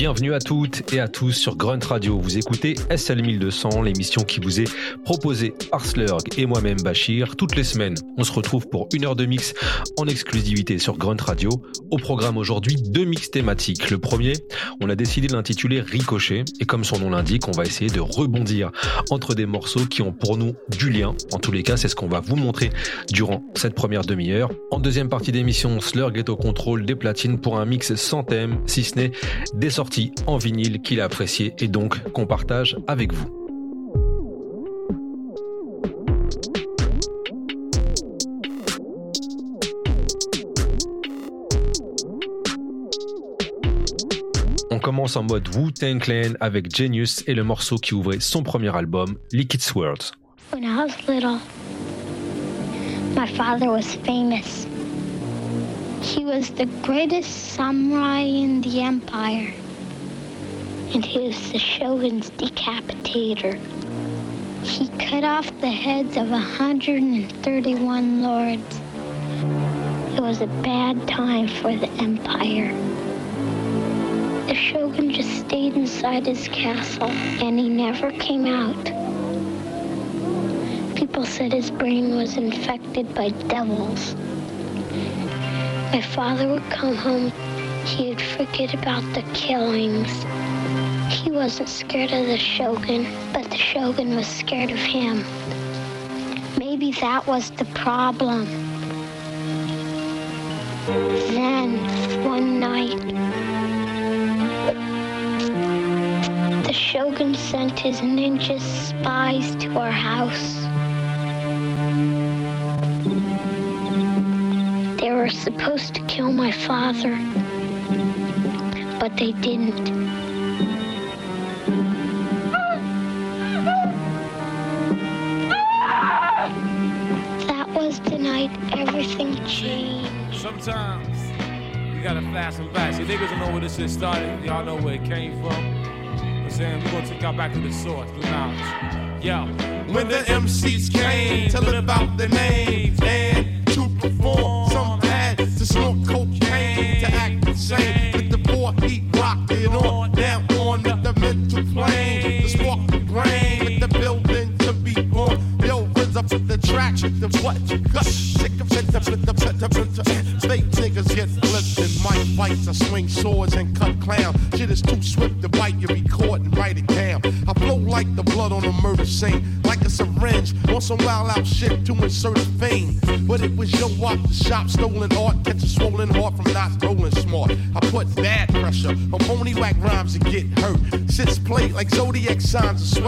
Bienvenue à toutes et à tous sur Grunt Radio. Vous écoutez SL 1200, l'émission qui vous est proposée par Slurg et moi-même Bachir. Toutes les semaines, on se retrouve pour une heure de mix en exclusivité sur Grunt Radio. Au programme aujourd'hui, deux mix thématiques. Le premier, on a décidé de l'intituler Ricochet et comme son nom l'indique, on va essayer de rebondir entre des morceaux qui ont pour nous du lien. En tous les cas, c'est ce qu'on va vous montrer durant cette première demi-heure. En deuxième partie d'émission, Slurg est au contrôle des platines pour un mix sans thème, si ce n'est des sortie en vinyle qu'il a apprécié et donc qu'on partage avec vous. Commence en mode Wu-Tang Clan avec Genius et le morceau qui ouvrait son premier album, Liquid Swords. When I was little, my father was famous. He was the greatest samurai in the empire. and he was the shogun's decapitator. He cut off the heads of 131 lords. It was a bad time for the empire. The shogun just stayed inside his castle and he never came out. People said his brain was infected by devils. My father would come home, he'd forget about the killings he wasn't scared of the Shogun, but the Shogun was scared of him. Maybe that was the problem. Then, one night, Shogun sent his ninja spies to our house. They were supposed to kill my father, but they didn't. That was the night everything changed. Sometimes you gotta fast and back. You niggas don't know where this shit started. Y'all know where it came from. Saying we're gonna take y'all back to the source, the knowledge. Yo. When the MCs came to live out their names and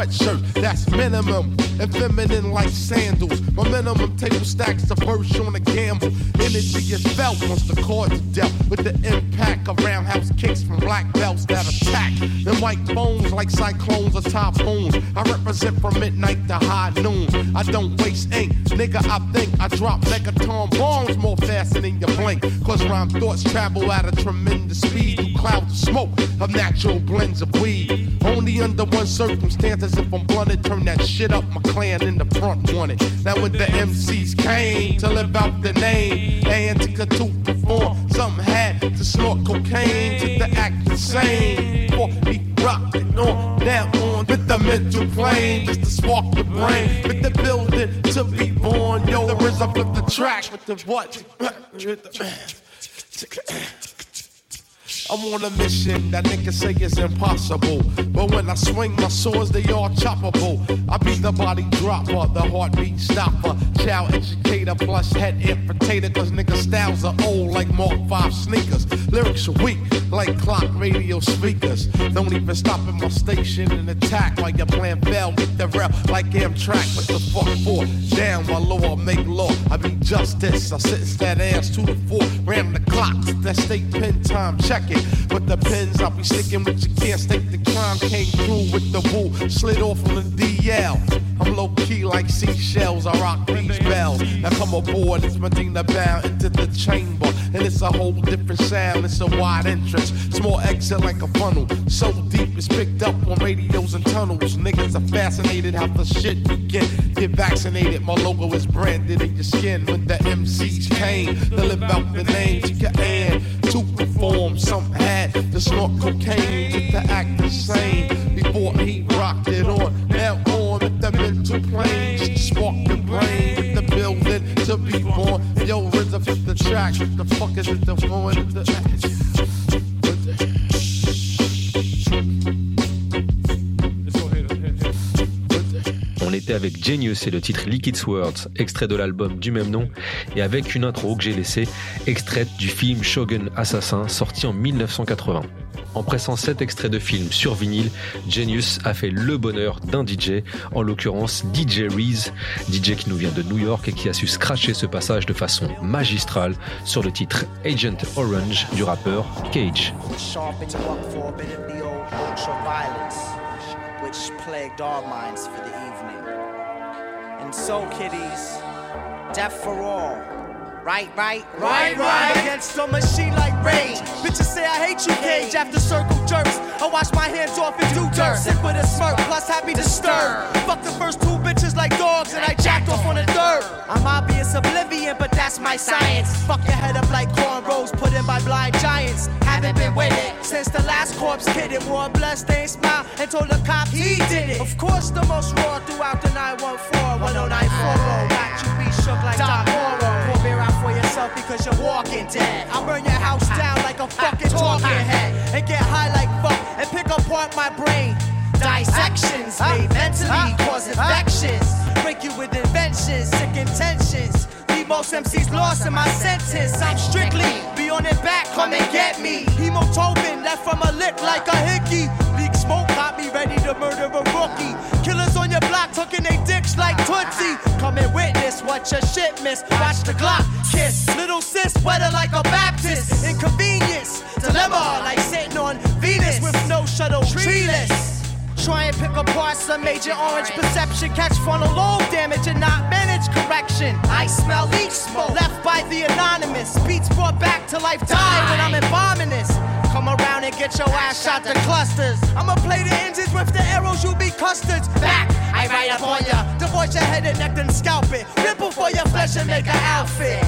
sweatshirt. That's minimum and feminine like sandals. My minimum table stacks the verse on a gamble. Energy is felt once the cards are dealt with the impact of roundhouse kicks from black belts that attack. Them white bones like cyclones or typhoons. I represent from midnight to high noon. I don't waste ink, nigga. I think I drop megaton bombs more faster than you blink. Cause rhyme thoughts travel at a tremendous under one circumstance, as if I'm blunted, turn that shit up. My clan in the front wanted. Now when the MCs came to live out the name, and to perform, some had to snort cocaine to the act the same. For he rockin' on down on with the mental plane, just to spark the brain, with the building to be born. Yo, the rhythm of the track with the what? I'm on a mission that niggas say is impossible. But when I swing my swords, they all choppable. I be the body dropper, the heartbeat stopper, child educator, plus head amputator. Cause niggas styles are old like Mark 5 sneakers. Lyrics are weak like clock radio speakers. Don't even stop at my station and attack while your plan fail. Get the rep like Amtrak. What the fuck for? Down my law, make law. I be justice. I sentence that ass to the floor. Ram the clock. That state pen time. Check it. But the pins I'll be sticking with you can't stake the crime. Came through with the woo, slid off on the DL. I'm low key like seashells. I rock these bells. Now come aboard, it's Medina bound into the chamber. And it's a whole different sound, it's a wide entrance. Small exit like a funnel. So deep it's picked up on radios and tunnels. Niggas are fascinated how the shit begin. Get Get vaccinated, my logo is branded in your skin when the MCs came. they live out the name to your hand to perform. Some had to snort cocaine to act the same before he rocked it on. Now on at the mental plane, spark the brain with the building to be born. Yo, with the track. The fuck is it? The flowing the. Avec Genius et le titre Liquid Swords, extrait de l'album du même nom, et avec une intro que j'ai laissée, extraite du film Shogun Assassin, sorti en 1980. En pressant cet extrait de film sur vinyle, Genius a fait le bonheur d'un DJ, en l'occurrence DJ Reese, DJ qui nous vient de New York et qui a su scratcher ce passage de façon magistrale sur le titre Agent Orange du rappeur Cage. And so, kiddies, death for all. Right, right, right, right. Against a machine like rage. Bitches say I hate you, Cage. After circle jerks, I wash my hands off and do dirt. Sit with a smirk, plus happy to stir. Fuck the first two bitches like dogs, and I jacked off on the third. I'm obvious oblivion, but that's my science. Fuck your head up like cornrows put in by blind giants. Haven't been with it since the last corpse kid it. Wore a bloodstained smile and told the cop he did it. Of course, the most raw throughout the 914 1094 Got you be shook like Doc Moro. Pour beer out for yourself because you're walking dead. I'll burn your house down like a fucking talking head and get high like fuck and pick apart my brain. Dissections made mentally cause infections. Break you with inventions, sick intentions. Leave most MCs lost in my sentence. I'm strictly be on it back, come and get me. Hemoglobin left from a lick like a hickey. Leak smoke got me ready to murder a rookie. Tucking they dicks like Tootsie. Come and witness what your shit miss. Watch the Glock kiss. Little sis, wetter like a Baptist. Inconvenience, dilemma like sitting on Venus with no shuttle, treeless. Try and pick apart some major orange perception. Catch frontal lobe damage and not manage correction. I smell leak smoke left by the anonymous. Beats brought back to life die when I'm embalming this. Come around and get your ass shot to clusters. I'ma play the engines with the arrows, You'll be custards. Back, I ride up on ya. Divorce your head and neck, then scalp it. Ripple for your flesh and make an outfit.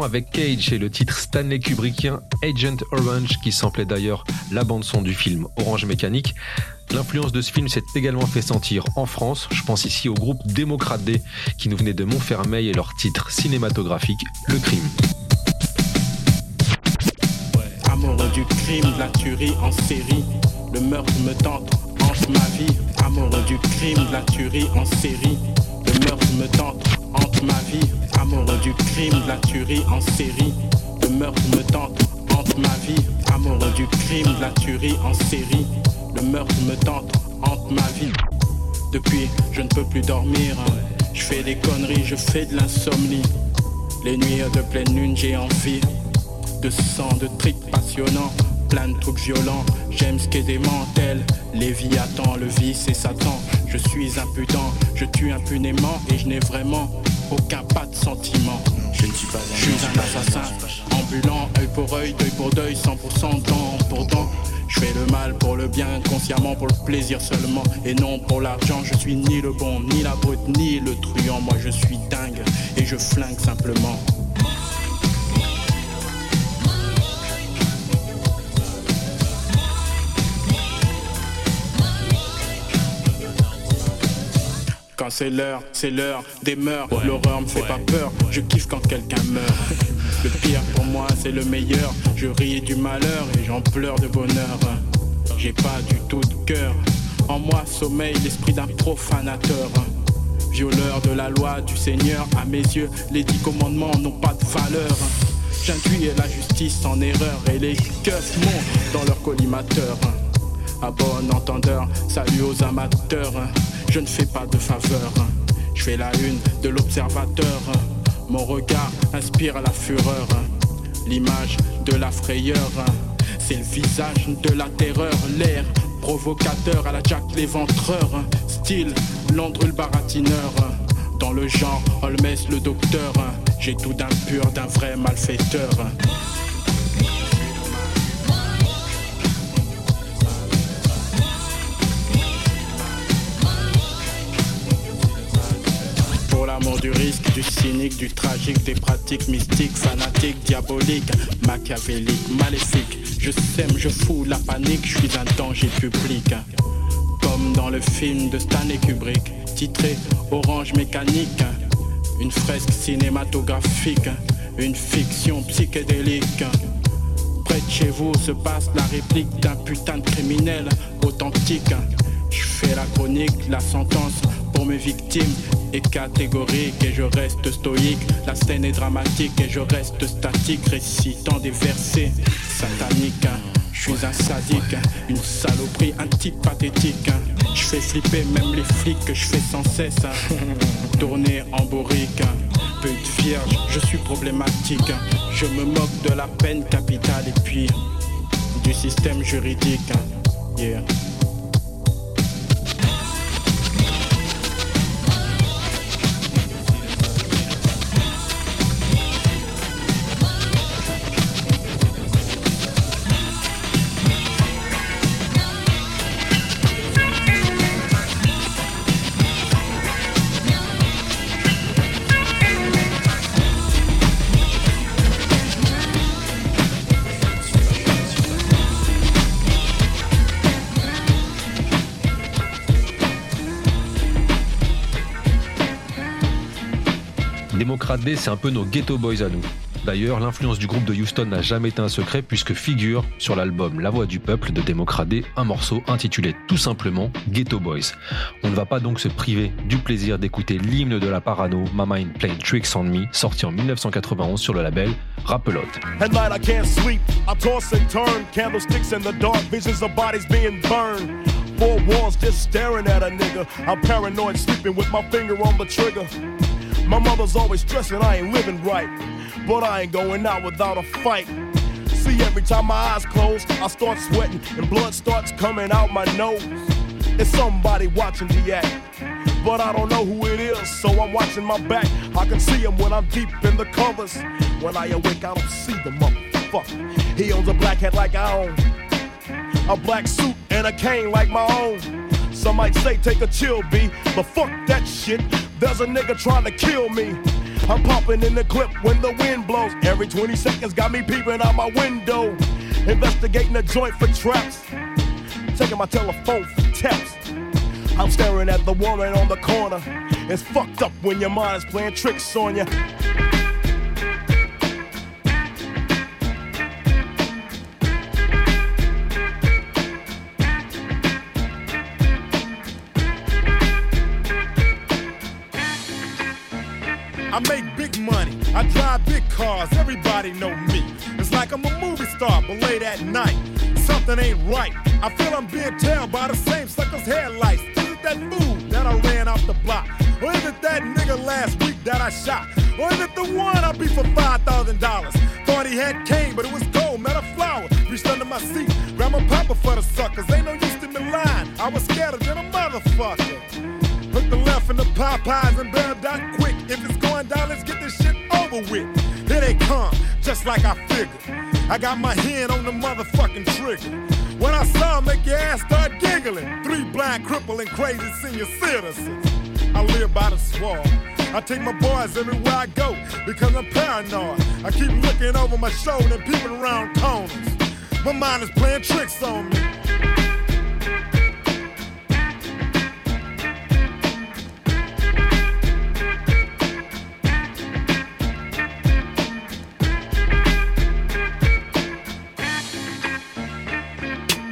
Avec Cage et le titre Stanley Kubrickien Agent Orange qui semblait d'ailleurs la bande son du film Orange Mécanique. L'influence de ce film s'est également fait sentir en France. Je pense ici au groupe Démocrate D qui nous venait de Montfermeil et leur titre cinématographique Le Crime. Amoureux du crime, la tuerie en série, le meurtre me tente, hante ma vie. Amoureux du crime, la tuerie en série. Le meurtre me tente, hante ma vie. Depuis, je ne peux plus dormir. Je fais des conneries, je fais de l'insomnie. Les nuits de pleine lune, j'ai envie de sang, de tripes passionnants, plein de trucs violents. J'aime ce qu'est des mantelles, Léviathan, le vice et Satan. Je suis impudent, je tue impunément et je n'ai vraiment aucun pas de sentiment. Je ne suis pas un, je suis un assassin ambulant, œil pour œil, deuil pour deuil, 100% dent pour dent. Je fais le mal pour le bien, consciemment pour le plaisir seulement et non pour l'argent. Je suis ni le bon, ni la brute, ni le truand. Moi je suis dingue et je flingue simplement. C'est l'heure, c'est l'heure des mœurs. L'horreur me fait pas peur, je kiffe quand quelqu'un meurt. Le pire pour moi, c'est le meilleur. Je ris du malheur et j'en pleure de bonheur. J'ai pas du tout de cœur. En moi sommeille l'esprit d'un profanateur. Violeur de la loi du Seigneur, à mes yeux, les dix commandements n'ont pas de valeur. J'induis la justice en erreur et les keufs montent dans leur collimateur. À bon entendeur, salut aux amateurs. Je ne fais pas de faveur. Je fais la une de l'observateur. Mon regard inspire la fureur, l'image de la frayeur. C'est le visage de la terreur, l'air provocateur à la Jack l'éventreur. Style Londres le baratineur. Dans le genre Holmes le docteur. J'ai tout d'un pur, d'un vrai malfaiteur. Du risque, du cynique, du tragique, des pratiques mystiques, fanatiques, diaboliques, machiavéliques, maléfiques. Je sème, je fous la panique, je suis un danger public. Comme dans le film de Stanley Kubrick, titré Orange Mécanique. Une fresque cinématographique, une fiction psychédélique. Près de chez vous se passe la réplique d'un putain de criminel authentique. Je fais la chronique, la sentence mes victimes est catégorique et je reste stoïque. La scène est dramatique et je reste statique, récitant des versets sataniques. Je suis un sadique, une saloperie, un type pathétique. Je fais flipper même les flics que je fais sans cesse. Tourner en bourrique, pute vierge, je suis problématique. Je me moque de la peine capitale et puis du système juridique. Yeah. C'est un peu nos ghetto boys à nous. D'ailleurs, l'influence du groupe de Houston n'a jamais été un secret puisque figure sur l'album La Voix du Peuple de Démocradé un morceau intitulé tout simplement Ghetto Boys. On ne va pas donc se priver du plaisir d'écouter l'hymne de la parano My Mind Playing Tricks on Me sorti en 1991 sur le label Rappelote. My mother's always stressing I ain't living right, but I ain't going out without a fight. See, every time my eyes close, I start sweating and blood starts coming out my nose. It's somebody watching the act, but I don't know who it is, so I'm watching my back. I can see him when I'm deep in the covers. When I awake, I don't see the motherfucker. He owns a black hat like I own, a black suit and a cane like my own. Some might say take a chill, B, but fuck that shit. There's a nigga trying to kill me. I'm popping in the clip when the wind blows. Every 20 seconds got me peeping out my window. Investigating the joint for traps. Checking my telephone for taps. I'm staring at the woman on the corner. It's fucked up when your mind is playing tricks on you. Big cars, everybody know me. It's like I'm a movie star, but late at night, something ain't right. I feel I'm being tailed by the same sucker's headlights. Is it that fool that I ran off the block? Or is it that nigga last week that I shot? Or is it the one I beat for $5,000? Thought he had cane, but it was gold, met a flower. Reached under my seat, grabbed my papa for the suckers. Ain't no use to me lying. I was scared than a motherfucker. The left and the Popeyes and bailed out quick. If it's going down, let's get this shit over with. Here they come, just like I figured. I got my hand on the motherfucking trigger. When I saw him, make your ass start giggling. Three blind, crippling, crazy senior citizens. I live by the swamp. I take my boys everywhere I go because I'm paranoid. I keep looking over my shoulder and peeping around corners. My mind is playing tricks on me.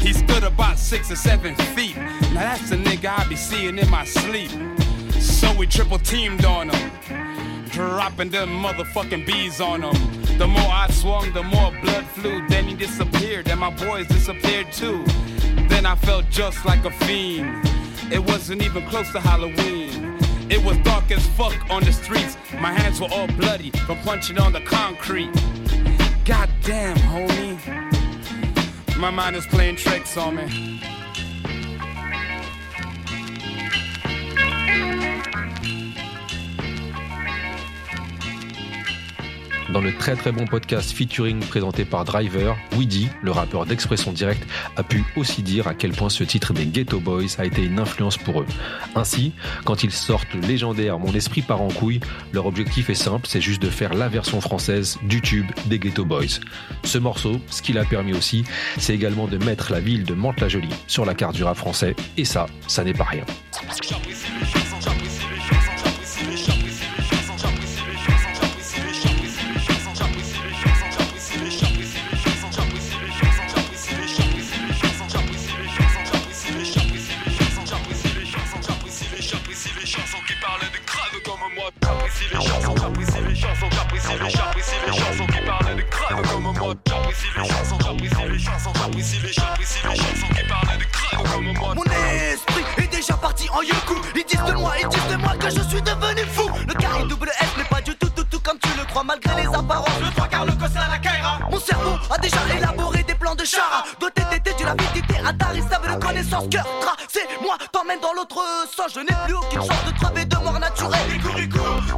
He stood about six or seven feet. Now that's the nigga I be seeing in my sleep. So we triple teamed on him, dropping them motherfucking bees on him. The more I swung, the more blood flew. Then he disappeared, and my boys disappeared too. Then I felt just like a fiend. It wasn't even close to Halloween. It was dark as fuck on the streets. My hands were all bloody from punching on the concrete. Goddamn, homie. My mind is playing tricks on me. Dans le très très bon podcast featuring présenté par Driver, Weedy, le rappeur d'expression directe, a pu aussi dire à quel point ce titre des Ghetto Boys a été une influence pour eux. Ainsi, quand ils sortent le légendaire Mon esprit part en couille, leur objectif est simple, c'est juste de faire la version française du tube des Ghetto Boys. Ce morceau, ce qu'il a permis aussi, c'est également de mettre la ville de Mantes-la-Jolie sur la carte du rap français, et ça, ça n'est pas rien. Kaira Mon cerveau a déjà élaboré des plans de chara Doté d'été intense, cœur tracé. Moi, t'emmène dans l'autre sens. Je n'ai plus aucune chance de crever de mort naturelle.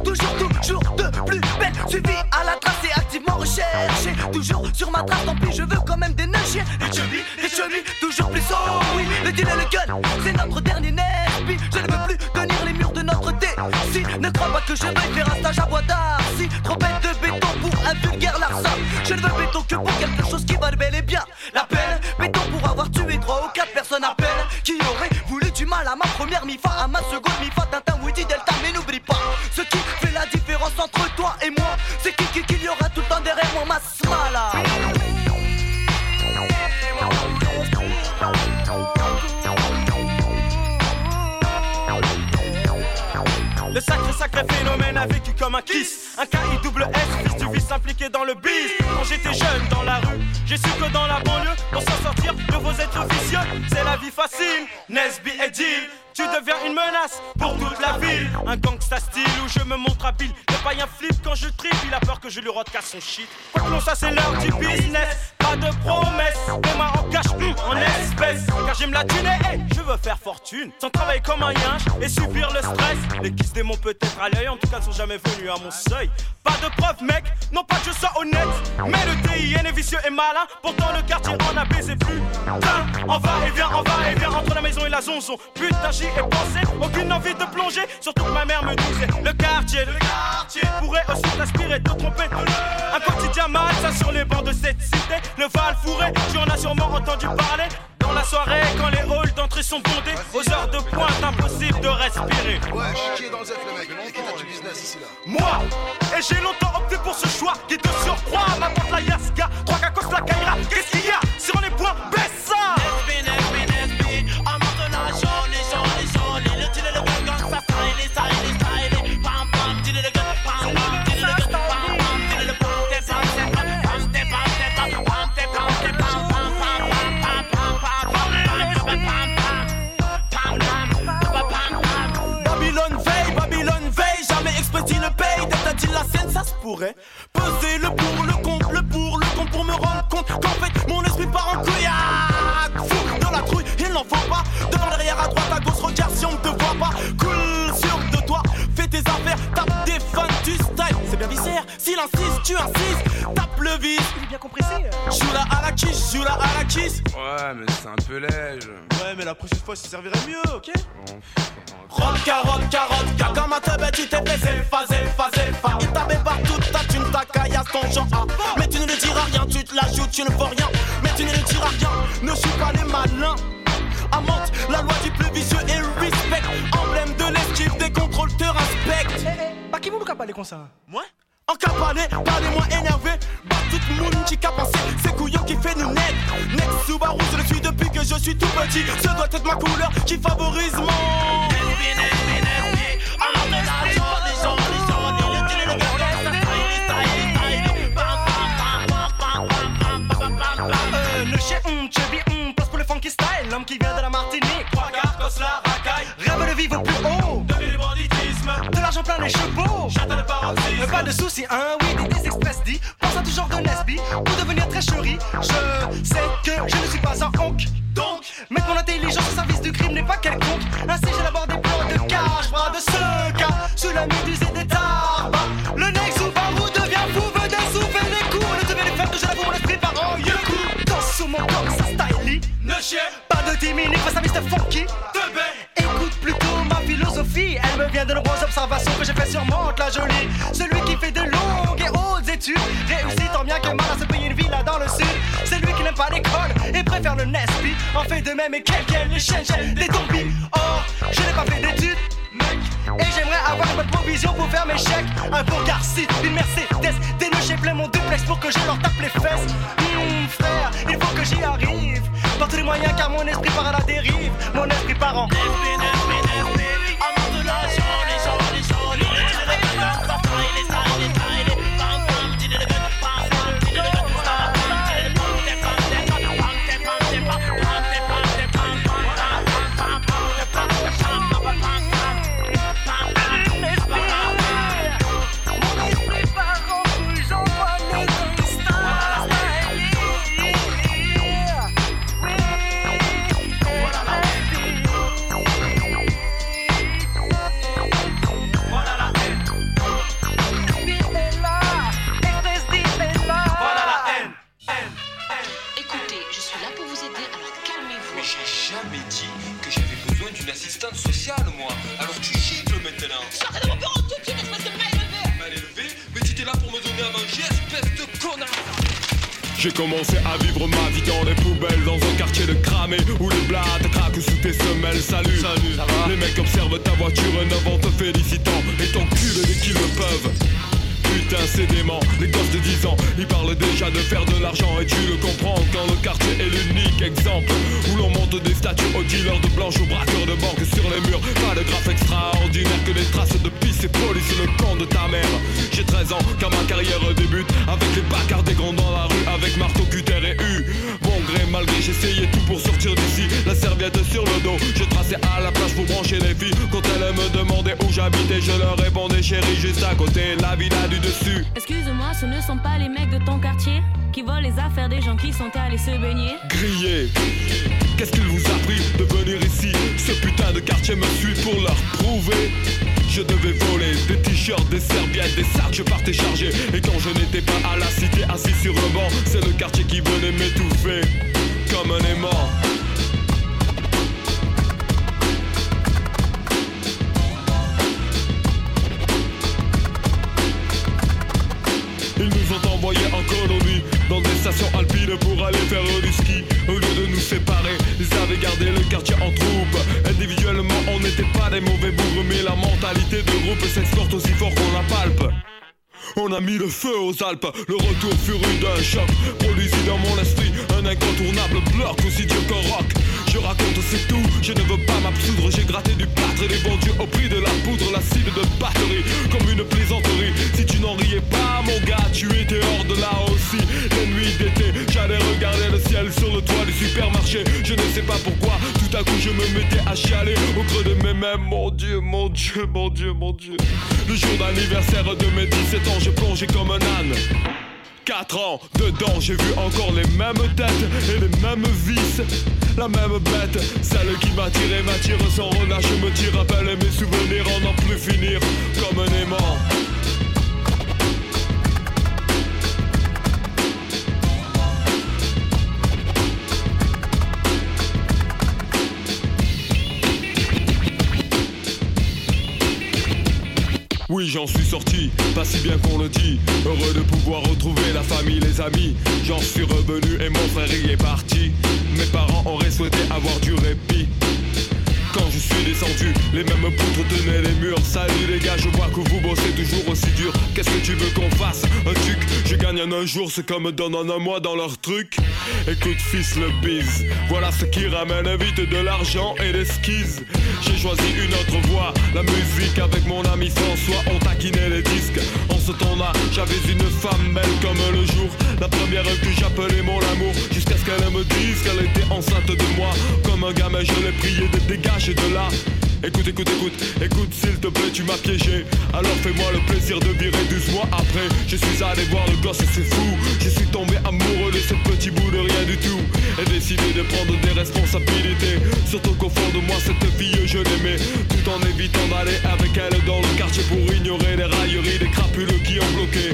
Toujours, toujours de plus belle. Suivi à la trace et activement recherché. Toujours sur ma trace, tant pis, je veux quand même des neiges. Des chevilles, des chevilles, toujours plus haut. Oui, le deal et le gun, c'est notre dernier Nesby. Je ne veux plus tenir les murs de notre Si Ne crois pas que je vais faire un stage à bois Si trop première mi-fa, à ma seconde mi-fa, Tintin, Woody, Delta. Mais n'oublie pas, ce qui fait la différence entre toi et moi, c'est qu'il qui, y aura tout le temps derrière moi, ma smala. Le sacré sacré phénomène a vécu comme un kiss Un KI double S, fils du vice impliqué dans le biz Quand j'étais jeune dans la rue, j'ai su que dans la banlieue Pour s'en sortir de vos êtres vicieux C'est la vie facile, Nesby et deviens une menace pour toute la ville. Un gangsta style où je me montre habile. Le païen flip quand je tripe, il a peur que je lui casse son shit. Quoi que ça c'est l'heure du business. Pas de promesses, des mains en cash, en espèces. Car j'aime la thune et je Sans travailler comme un yinche et subir le stress. Les kiss démons peut-être à l'œil, en tout cas sont jamais venus à mon seuil. Pas de preuve, mec, non pas que je sois honnête. Mais le TIN est vicieux et malin. Pourtant le quartier en a baisé plus. On va et vient, on va et vient entre la maison et la zonzon. Putain, et pensé, aucune envie de plonger. Surtout que ma mère me disait le quartier, le quartier pourrait aussi t'inspirer, de tromper. Un quotidien mal, ça sur les bancs de cette cité. Le Val fourré, tu en as sûrement entendu parler. Dans la soirée, quand les halls d'entrée sont bondés, aux heures de pointe, impossible de respirer. Ouais, qui est dans le Z, le mec? Du business ici là Moi Et j'ai longtemps opté pour ce choix qui te surcroît. Ma porte la Yaska, trois cacos la Kaira. Qu'est-ce qu'il y a? Sur les points, baisse pourrait. Peser le pour, le contre, le pour, le contre pour me rendre compte qu'en fait mon esprit part en couillac. Fou dans la trouille, il n'en faut pas. Devant, derrière, à droite, à gauche, regarde si on ne te voit pas. Cool sur de toi, fais tes affaires, tape des fans, tu style. C'est bien viscère, s'il insiste, tu insistes. Il est bien compressé. Joue la à la kiss, joue la à la kiss. Ouais, mais c'est un peu léger. Ouais, mais la prochaine fois, ça servirait mieux, ok? Rock, carotte, carotte, car comme un teubé, tu t'es fait zéfa, zéfa, zéfa. Il t'avait partout ta thune, ta caillasse, ton genre. Mais tu ne le diras rien, tu te la joues, tu ne fais rien. Mais tu ne le diras rien, ne suis pas les malins. Amante, la loi du plus vicieux et respect. Emblème de l'esquive, des contrôles te respectent. Eh, eh, pas qui vous le parler comme ça Moi? Enkapane, pale mwen enerve Ba tout moun ki kapanse Se kouyon ki fe nou nek Nek Subaru, se le suis depuis que je suis tout petit. Ce doit être ma couleur qui favorise mon gens, gens Le chien, hum, chubby, hum Place pour le funky style. L'homme qui vient de la Martinique. Trois les chevaux pas de soucis, hein, oui, des, express dit. Pense à tout genre de Nesby pour devenir très chéri. Je sais que je ne suis pas un honk. Donc, mettre mon intelligence au service du crime n'est pas quelconque. Ainsi, j'élabore des plans de cache, bras de ce cas, sous la méduse et des tarbas. Le nez sous vous devient fou, venez souffler les coups. Ne devez les faire que je l'avoue, mon esprit par en. Danse sous mon corps, ça style Ne chie pas de 10 minutes face à Mr. Funky. Observations que j'ai fait sur Monte la jolie. Celui qui fait de longues et hautes études réussit tant bien que mal à se payer une villa dans le sud. C'est lui qui n'aime pas l'école et préfère le Nesby. En fait de même et quelqu'un les chaînes, des zombies. Or, je n'ai pas fait d'études. Mec, et j'aimerais avoir une provision pour faire mes chèques. Un beau garci, une Mercedes, des nœuds plein mon duplex pour que je leur tape les fesses. Hum, frère, il faut que j'y arrive. Par tous les moyens, car mon esprit part à la dérive. Mon esprit part en. j'ai jamais dit que j'avais besoin d'une assistante sociale, moi. Alors tu gicles maintenant. Sortez de mon bureau tout de suite, espèce de mal élevé. Mal élevé Mais tu étais là pour me donner à manger, espèce de connard. J'ai commencé à vivre ma vie dans les poubelles Dans un quartier de cramé où les blattes craquent sous tes semelles Salut, Salut les mecs observent ta voiture neuve en te félicitant Et ton cul les qui le peuvent putain c'est dément. Les gosses de 10 ans, ils parlent déjà de faire de l'argent Et tu le comprends quand le quartier est l'unique exemple Où l'on monte des statues aux dealers de blanches Aux braqueurs de banque sur les murs. Pas de graphe extraordinaire que des traces de pisse et police le camp de ta mère. J'ai 13 ans quand ma carrière débute Avec les bacards des grands dans la rue Avec marteau, cutter et U gré malgré j'essayais tout pour sortir d'ici. La serviette sur le dos Je traçais à la plage pour brancher les filles. Quand elles me demandaient où j'habitais Je leur répondais chérie juste à côté La villa du dessus. Excuse-moi, ce ne sont pas les mecs de ton quartier qui volent les affaires des gens qui sont allés se baigner. Grillé Qu'est-ce qu'il vous a pris de venir ici? Ce putain de quartier me suit pour leur prouver je devais voler. Des t-shirts, des serviettes, des sacs, je partais chargé Et quand je n'étais pas à la cité assis sur le banc C'est le quartier qui venait m'étouffer Comme un aimant. Ils nous ont envoyés en colonie Dans des stations alpines pour aller faire du ski. Au lieu de nous séparer, ils avaient gardé le quartier en troupe des mauvais bourgs Mais la mentalité de groupe s'exporte aussi fort qu'on la palpe. On a mis le feu aux Alpes, le retour rude d'un choc. Produisit dans mon esprit un incontournable bloc aussi dur qu'un rock Je raconte c'est tout, je ne veux pas m'absoudre. J'ai gratté du plâtre et bons dieux au prix de la poudre L'acide de batterie, comme une plaisanterie. Si tu n'en riais pas mon gars, tu étais hors de là aussi. Les nuits d'été, je me mettais à chialer Au creux de mes mains, mon dieu, mon dieu, mon dieu, mon dieu Le jour d'anniversaire de mes 17 ans je plongeais comme un âne 4 ans dedans, j'ai vu encore les mêmes têtes et les mêmes vis. La même bête, celle qui m'attirait m'attire sans relâche, me tire, rappelle mes souvenirs en n'en plus finir comme un aimant. J'en suis sorti, pas si bien qu'on le dit. Heureux de pouvoir retrouver la famille, les amis. J'en suis revenu et mon frère y est parti. Mes parents auraient souhaité avoir du répit. Quand je suis descendu, les mêmes poutres tenaient les murs. Salut les gars, je vois que vous bossez toujours aussi dur. Qu'est-ce que tu veux qu'on fasse? Un truc, je gagne en un jour, c'est comme donne en un mois dans leur truc. Écoute, fils, le bise. Voilà ce qui ramène vite de l'argent et des skis. J'ai choisi une autre voie, la musique avec mon ami François. On taquinait les disques. En ce temps-là, j'avais une femme belle comme le jour. La première que j'appelais mon amour. Jusqu'à ce qu'elle me dise qu'elle était enceinte de moi. Comme un gamin, je l'ai prié de dégager de là. Écoute, écoute, écoute, écoute, s'il te plaît, tu m'as piégé. Alors fais-moi le plaisir de virer 12 mois après. Je suis allé voir le gosse et c'est fou. Je suis tombé amoureux de ce petit bout de rien du tout. Et décidé de prendre des responsabilités. Surtout qu'au fond de moi, cette fille, je l'aimais. Tout en évitant d'aller avec elle dans le quartier pour ignorer les railleries, les crapules qui ont bloqué.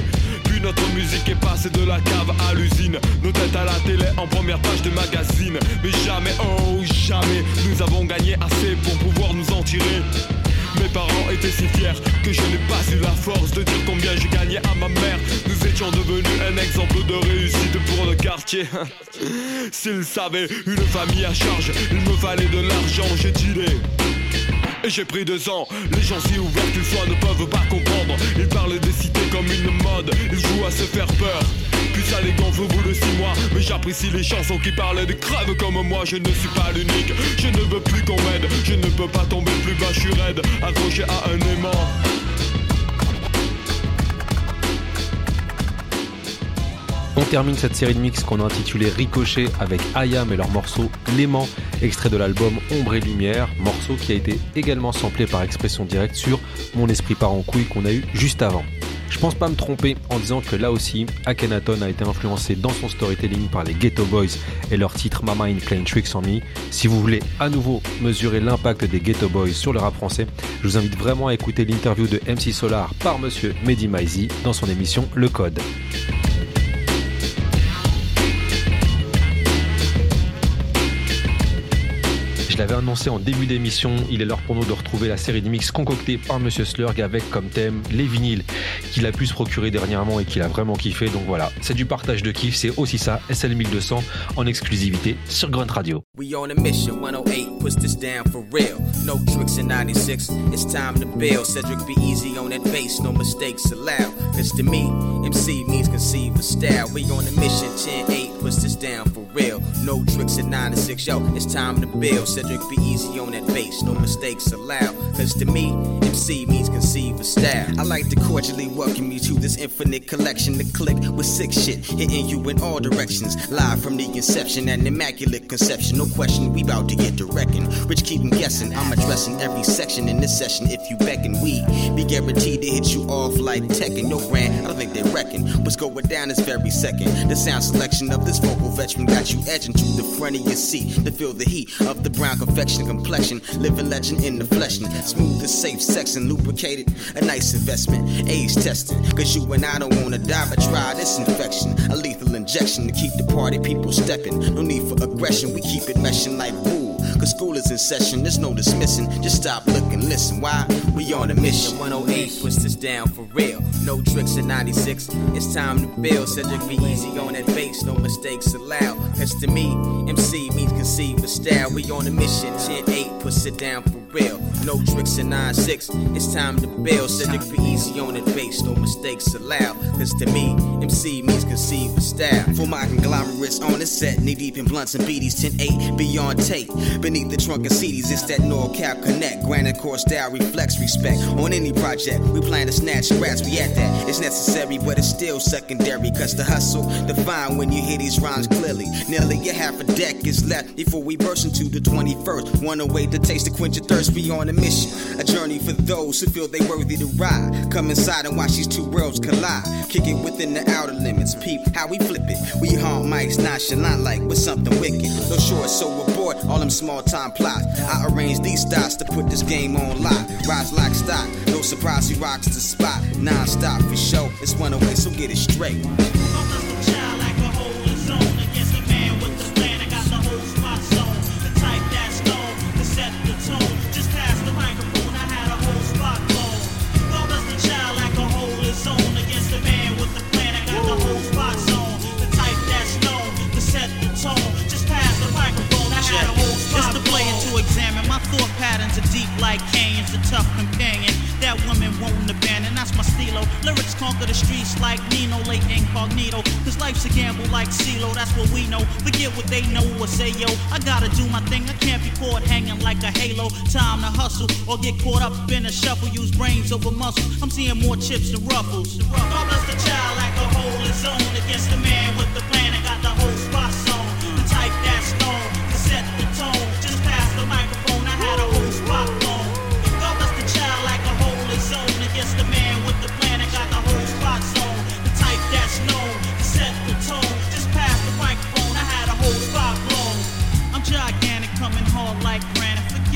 Notre musique est passée de la cave à l'usine. Nos têtes à la télé en première page de magazine. Mais jamais, oh jamais, nous avons gagné assez pour pouvoir nous en tirer. Mes parents étaient si fiers que je n'ai pas eu la force de dire combien j'ai gagné à ma mère. Nous étions devenus un exemple de réussite pour le quartier. S'ils savaient une famille à charge, il me fallait de l'argent, j'ai dealé. Et j'ai pris deux ans, les gens si ouverts qu'ils soient ne peuvent pas comprendre. Ils parlent des cités comme une mode, ils jouent à se faire peur. Puis ça les gonfle au bout six mois. Mais j'apprécie les chansons qui parlent des crèves comme moi. Je ne suis pas l'unique, je ne veux plus qu'on m'aide. Je ne peux pas tomber plus bas, je suis raide. Accroché à un aimant On termine cette série de mix qu'on a intitulée Ricochet avec Ayam et leur morceau L'aimant, extrait de l'album Ombre et Lumière, morceau qui a été également samplé par expression directe sur Mon esprit part en couille qu'on a eu juste avant. Je pense pas me tromper en disant que là aussi, Akhenaton a été influencé dans son storytelling par les Ghetto Boys et leur titre Mama in Playing Tricks on Me. Si vous voulez à nouveau mesurer l'impact des Ghetto Boys sur le rap français, je vous invite vraiment à écouter l'interview de MC Solar par monsieur Mehdi Maizi dans son émission Le Code. L'avais annoncé en début d'émission, il est l'heure pour nous de retrouver la série de mix concoctée par Monsieur Slurg avec comme thème les vinyles qu'il a pu se procurer dernièrement et qu'il a vraiment kiffé. Donc voilà, c'est du partage de kiff, c'est aussi ça, SL 1200 en exclusivité sur Grunt Radio. We on a mission, 108 puts this down for real. No tricks in 96, it's time to build. Cedric be easy on that bass, no mistakes allowed. Cause to me, MC means conceive a style. We on a mission, 10-8 puts this down for real. No tricks in 96, yo, it's time to build. Cedric be easy on that bass, no mistakes allowed. Cause to me, MC means conceive a style. I like to cordially welcome you to this infinite collection. The click with sick shit, hitting you in all directions. Live from the inception and immaculate conception. No question, we bout to get to wrecking. Rich keep 'em guessing, I'm addressing every section in this session. If you beckon, we be guaranteed to hit you off like Tekken. No brand, I don't think they reckon. What's going down this very second. The sound selection of this vocal veteran got you edging to the front of your seat to feel the heat of the brown confection complexion. Living legend in the flesh. and Smooth and safe, sex and lubricated. A nice investment, age testing. Cause you and I don't wanna die, but try this infection. A lethal injection to keep the party people stepping. No need for aggression, we keep it meshing like wool. Cause school is in session, there's no dismissing. Just stop, look, and listen. Why? We on a mission. 108 puts this down for real. No tricks in 96. It's time to build. Cedric be easy on that bass, no mistakes allowed. Cause to me, MC means conceive a style. We on a mission. 10-8 puts it down for real. No tricks in 9-6, It's time to build. Cedric be easy on that bass, no mistakes allowed. Cause to me, MC means conceive a style. For my conglomerates on the set, knee deep in blunts and beaties. 10-8 beyond tape. Beneath the trunk of CDs, it's that NorCal Connect. Granite core style reflects respect. On any project, we plan to snatch scraps. We at that. It's necessary, but it's still secondary. Cause the hustle define when you hear these rhymes clearly. Nearly a half a deck is left before we burst into the 21st. One away to taste to quench your thirst. We on a mission. A journey for those who feel they worthy to ride. Come inside and watch these two worlds collide. Kick it within the outer limits. Peep how we flip it. We haunt mics nonchalant like with something wicked. No short, so aboard all them small time plots. I arrange these styles to put this game on lock. Rise like stock, no surprise he rocks the spot. Non stop for show. It's one away, so get it straight. Player to examine. My thought patterns are deep like canyons, a tough companion. That woman won't abandon, that's my stilo. Lyrics conquer the streets like Nino, late incognito. Cause life's a gamble like CeeLo, that's what we know. Forget what they know or say, yo. I gotta do my thing, I can't be caught hanging like a halo. Time to hustle or get caught up in a shuffle. Use brains over muscle. I'm seeing more chips than ruffles. God bless the child like a hole is against the man with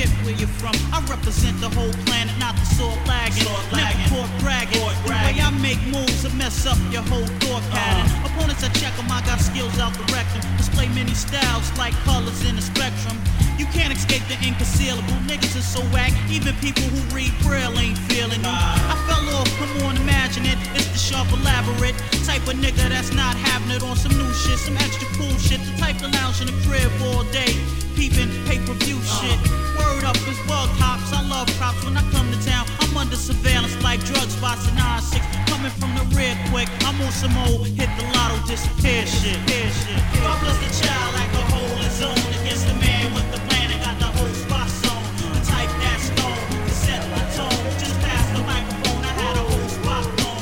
Forget where you're from. I represent the whole planet, not the sword lagging. Never caught bragging. The way I make moves to mess up your whole thought pattern. Opponents I check check 'em, I got skills out the rectum. Display many styles like colors in the spectrum. You can't escape the inconcealable. Niggas are so whack. Even people who read Braille ain't feeling you. I fell off, come on, imagine it. It's the sharp, elaborate type of nigga that's not having it on some new shit, some extra cool shit. The type to lounge in the crib all day, peeping pay per view shit. Word up is bug hops. I love props when I come to town. I'm under surveillance like drug spots in 9-6. Coming from the rear quick. I'm on some old hit the lotto, disappear shit. Here shit. God bless the child like a hole is on against the man with the plan. I got the whole spot on. The type that's stone to set the tone. Just pass the microphone. I had a whole spot on.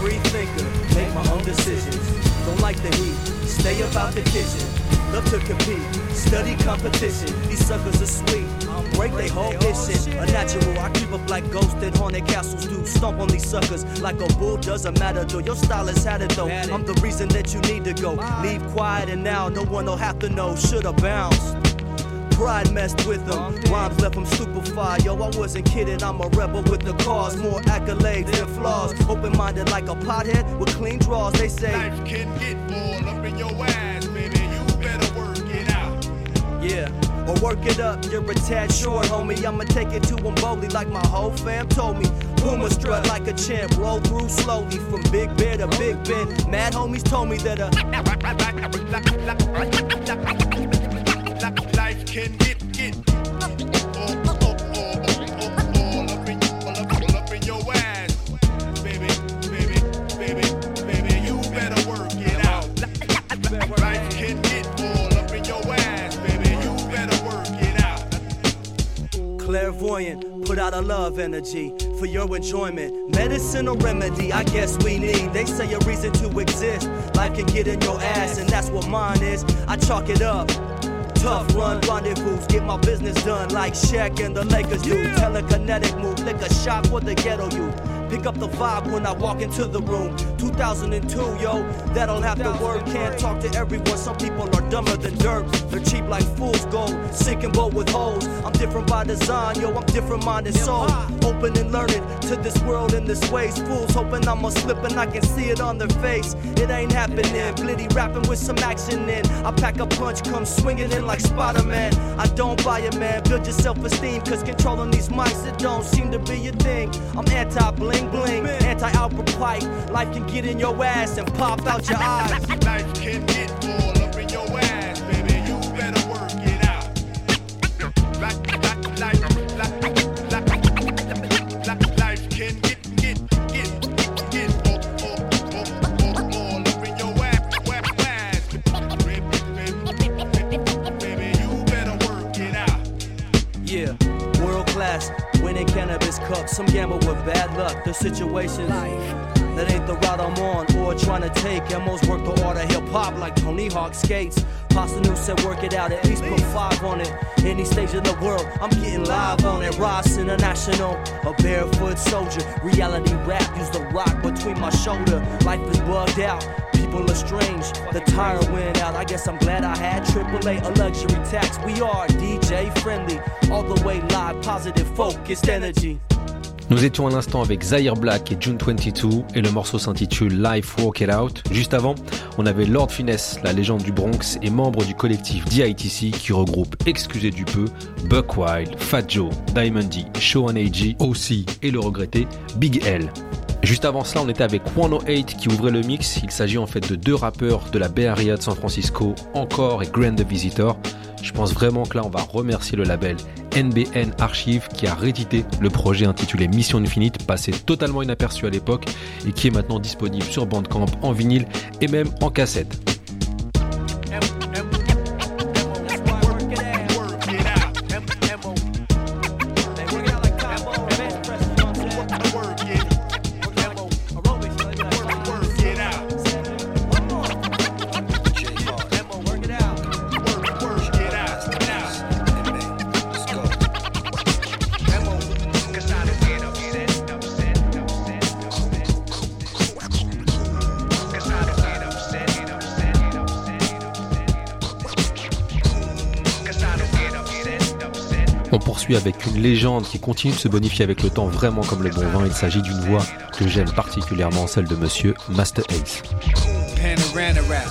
Free thinker, make my own decisions. Don't like the heat, stay about the kitchen. Love to compete, study competition. These suckers are sweet, break they whole shit. Unnatural, I creep up like ghosts in haunted castles do. Stomp on these suckers like a bull doesn't matter though. Your style is had it though. I'm the reason that you need to go. Leave quiet and now no one will have to know. Shoulda bounced. Pride messed with them. Rhymes left them stupefied. Yo, I wasn't kidding. I'm a rebel with the cause. More accolades than flaws. Open minded like a pothead with clean draws. They say. Life can get all up in your ass, baby. You better work it out. Yeah, or work it up. You're a tad short, homie. I'ma take it to him boldly like my whole fam told me. Puma strut like a champ, roll through slowly from Big Bear to Big Ben. Mad homies told me that uh, life can get get all, up in, your ass, baby. You better work it out. Life can get all up in your ass, baby. You better work it out. clairvoyant, put out a love energy for your enjoyment. Medicine or remedy, I guess we need. They say a reason to exist. Life can get in your ass, and that's what mine is. I chalk it up. Tough run, rendezvous, get my business done like Shaq and the Lakers do. Telekinetic move, lick a shot for the ghetto you. Pick up the vibe when I walk into the room. 2002, yo, that'll have to work. Can't talk to everyone, some people are dumber than dirt. They're cheap like fool's gold, sinking boat with holes. I'm different by design, yo, I'm different mind and soul. Open and learning to this world in this ways. Fools hoping I'ma slip and I can see it on their face. It ain't happening. Blitty rapping with some action in. I pack a punch, come swinging in like Spider Man. I don't buy it, man. Build your self esteem, cause controlling these mics, it don't seem to be your thing. I'm anti bling bling, anti Albert Pike. Life can get in your ass and pop out your eyes. Life can get all up in your ass, baby. You better work it out. Life, life, life, life, life, life, life can get, get, get, get all, all, all, all, all up in your ass, ass, baby, baby. You better work it out. Yeah, world class, winning cannabis cups. Some gamble with bad luck. The situation that ain't the route I'm on or trying to take. Emos work the order hip hop like Tony Hawk skates. Pasta said work it out, at least put five on it. Any stage in the world, I'm getting live on it. Ross International, a barefoot soldier. Reality rap, use the rock between my shoulder. Life is bugged out. People are strange, the tire went out. I guess I'm glad I had AAA, a luxury tax. We are DJ friendly, all the way live, positive, focused energy. Nous étions à l'instant avec Zaire Black et June 22 et le morceau s'intitule Life Walk It Out. Juste avant, on avait Lord Finesse, la légende du Bronx et membre du collectif DITC qui regroupe, excusez du peu, Buck Wild, Fat Joe, Diamond D, Sean A.G., aussi et le regretté Big L. Juste avant cela, on était avec 108 qui ouvrait le mix. Il s'agit en fait de deux rappeurs de la Bay Area de San Francisco, Encore et Grand the Visitor. Je pense vraiment que là, on va remercier le label NBN Archive qui a réédité le projet intitulé Mission Infinite, passé totalement inaperçu à l'époque et qui est maintenant disponible sur Bandcamp en vinyle et même en cassette. Avec une légende qui continue de se bonifier avec le temps vraiment comme le bon vin. Il s'agit d'une voix que j'aime particulièrement, celle de monsieur Master Ace.